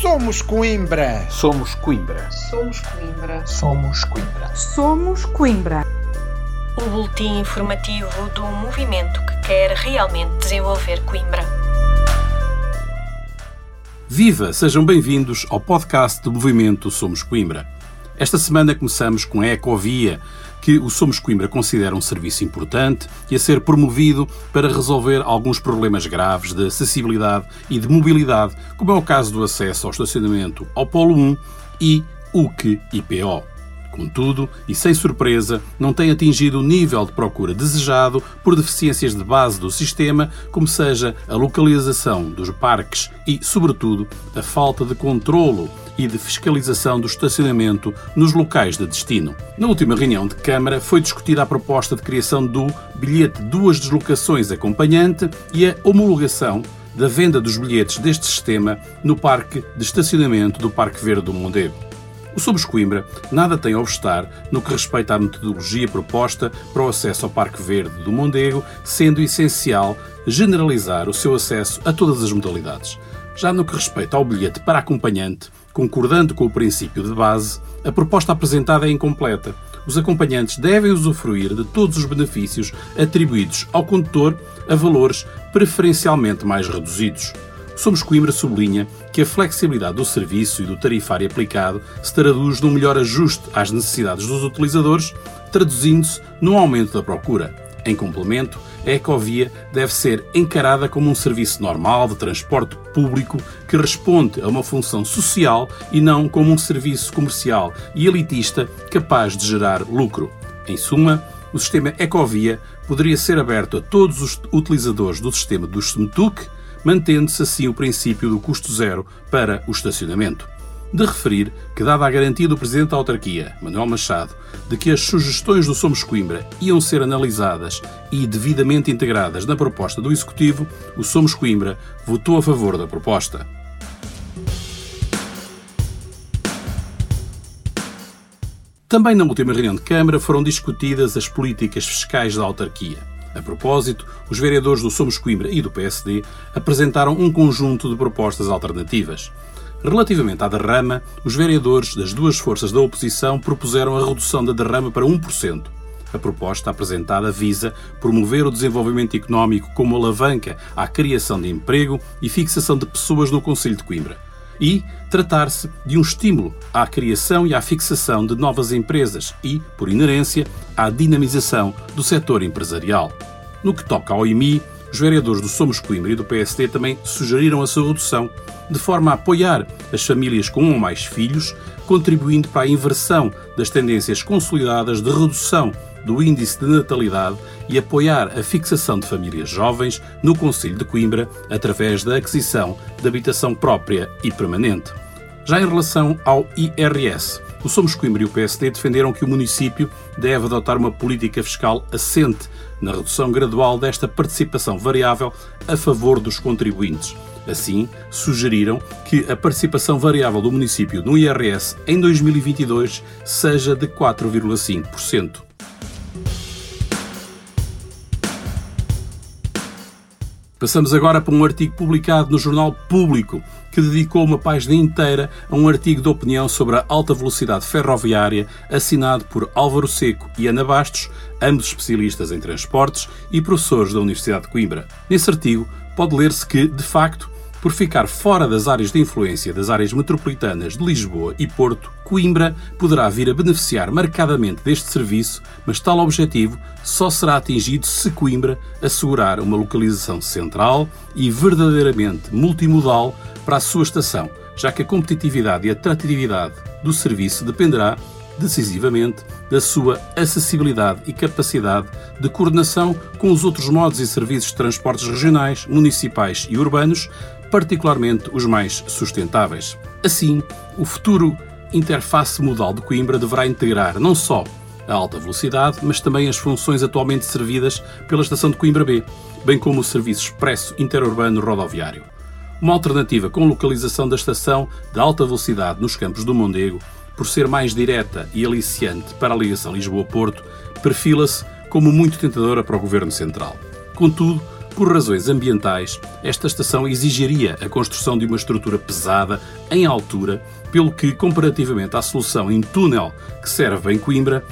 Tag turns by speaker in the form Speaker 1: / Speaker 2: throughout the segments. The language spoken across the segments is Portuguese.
Speaker 1: Somos Coimbra.
Speaker 2: Somos Coimbra.
Speaker 3: Somos Coimbra.
Speaker 4: Somos Coimbra.
Speaker 5: Somos Coimbra.
Speaker 6: O boletim informativo do movimento que quer realmente desenvolver Coimbra.
Speaker 7: Viva! Sejam bem-vindos ao podcast do movimento Somos Coimbra. Esta semana começamos com a Ecovia, que o Somos Coimbra considera um serviço importante e a ser promovido para resolver alguns problemas graves de acessibilidade e de mobilidade, como é o caso do acesso ao estacionamento ao Polo 1 e UC-IPO. Contudo, e sem surpresa, não tem atingido o nível de procura desejado por deficiências de base do sistema, como seja a localização dos parques e, sobretudo, a falta de controlo e de fiscalização do estacionamento nos locais de destino. Na última reunião de Câmara foi discutida a proposta de criação do bilhete duas deslocações acompanhante e a homologação da venda dos bilhetes deste sistema no parque de estacionamento do Parque Verde do Mondego. O Somos Coimbra nada tem a obstar no que respeita à metodologia proposta para o acesso ao Parque Verde do Mondego, sendo essencial generalizar o seu acesso a todas as modalidades. Já no que respeita ao bilhete para acompanhante, concordando com o princípio de base, a proposta apresentada é incompleta. Os acompanhantes devem usufruir de todos os benefícios atribuídos ao condutor a valores preferencialmente mais reduzidos. Somos Coimbra sublinha que a flexibilidade do serviço e do tarifário aplicado se traduz num melhor ajuste às necessidades dos utilizadores, traduzindo-se num aumento da procura. Em complemento, a Ecovia deve ser encarada como um serviço normal de transporte público que responde a uma função social e não como um serviço comercial e elitista capaz de gerar lucro. Em suma, o sistema Ecovia poderia ser aberto a todos os utilizadores do sistema do SMTUC mantendo-se assim o princípio do custo zero para o estacionamento. De referir que, dada a garantia do Presidente da Autarquia, Manuel Machado, de que as sugestões do Somos Coimbra iam ser analisadas e devidamente integradas na proposta do Executivo, o Somos Coimbra votou a favor da proposta. Também na última reunião de Câmara foram discutidas as políticas fiscais da autarquia. A propósito, os vereadores do Somos Coimbra e do PSD apresentaram um conjunto de propostas alternativas. Relativamente à derrama, os vereadores das duas forças da oposição propuseram a redução da derrama para 1%. A proposta apresentada visa promover o desenvolvimento económico como alavanca à criação de emprego e fixação de pessoas no Conselho de Coimbra. E tratar-se de um estímulo à criação e à fixação de novas empresas e, por inerência, à dinamização do setor empresarial. No que toca ao IMI, os vereadores do Somos Coimbra e do PSD também sugeriram a sua redução, de forma a apoiar as famílias com um ou mais filhos, contribuindo para a inversão das tendências consolidadas de redução do índice de natalidade e apoiar a fixação de famílias jovens no Conselho de Coimbra através da aquisição de habitação própria e permanente. Já em relação ao IRS, o Somos Coimbra e o PSD defenderam que o município deve adotar uma política fiscal assente na redução gradual desta participação variável a favor dos contribuintes. Assim, sugeriram que a participação variável do município no IRS em 2022 seja de 4,5%. Passamos agora para um artigo publicado no Jornal Público, que dedicou uma página inteira a um artigo de opinião sobre a alta velocidade ferroviária, assinado por Álvaro Seco e Ana Bastos, ambos especialistas em transportes e professores da Universidade de Coimbra. Nesse artigo, pode ler-se que, de facto, por ficar fora das áreas de influência das áreas metropolitanas de Lisboa e Porto, Coimbra poderá vir a beneficiar marcadamente deste serviço, mas tal objetivo só será atingido se Coimbra assegurar uma localização central e verdadeiramente multimodal para a sua estação, já que a competitividade e atratividade do serviço dependerá decisivamente da sua acessibilidade e capacidade de coordenação com os outros modos e serviços de transportes regionais, municipais e urbanos, particularmente os mais sustentáveis. Assim, o futuro interface modal de Coimbra deverá integrar não só a alta velocidade, mas também as funções atualmente servidas pela estação de Coimbra B, bem como o serviço expresso interurbano rodoviário. Uma alternativa com localização da estação de alta velocidade nos campos do Mondego, por ser mais direta e aliciante para a ligação Lisboa-Porto, perfila-se como muito tentadora para o Governo Central. Contudo, Por razões ambientais, esta estação exigiria a construção de uma estrutura pesada em altura, pelo que, comparativamente à solução em túnel que serve em Coimbra,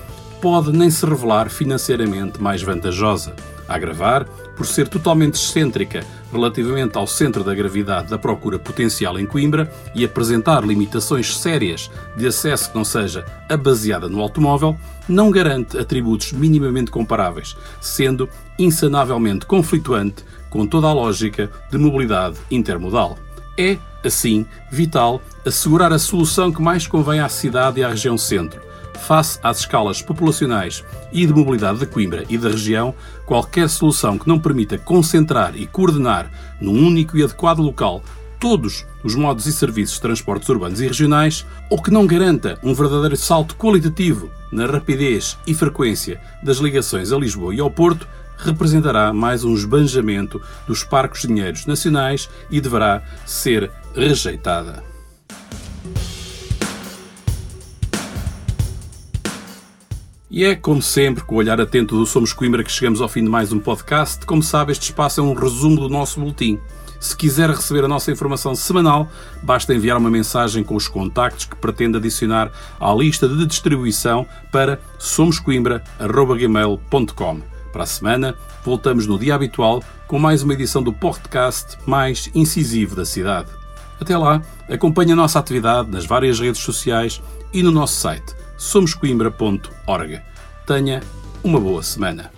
Speaker 7: pode nem se revelar financeiramente mais vantajosa. A agravar, por ser totalmente excêntrica relativamente ao centro da gravidade da procura potencial em Coimbra e apresentar limitações sérias de acesso que não seja a baseada no automóvel, não garante atributos minimamente comparáveis, sendo insanavelmente conflituante com toda a lógica de mobilidade intermodal. É, assim, vital assegurar a solução que mais convém à cidade e à região centro, face às escalas populacionais e de mobilidade de Coimbra e da região, qualquer solução que não permita concentrar e coordenar num único e adequado local todos os modos e serviços de transportes urbanos e regionais, ou que não garanta um verdadeiro salto qualitativo na rapidez e frequência das ligações a Lisboa e ao Porto, representará mais um esbanjamento dos parcos dinheiros nacionais e deverá ser rejeitada. E é, como sempre, com o olhar atento do Somos Coimbra que chegamos ao fim de mais um podcast. Como sabe, este espaço é um resumo do nosso boletim. Se quiser receber a nossa informação semanal, basta enviar uma mensagem com os contactos que pretende adicionar à lista de distribuição para somoscoimbra.gmail.com. Para a semana, voltamos no dia habitual com mais uma edição do podcast mais incisivo da cidade. Até lá, acompanhe a nossa atividade nas várias redes sociais e no nosso site somoscoimbra.org. Tenha uma boa semana.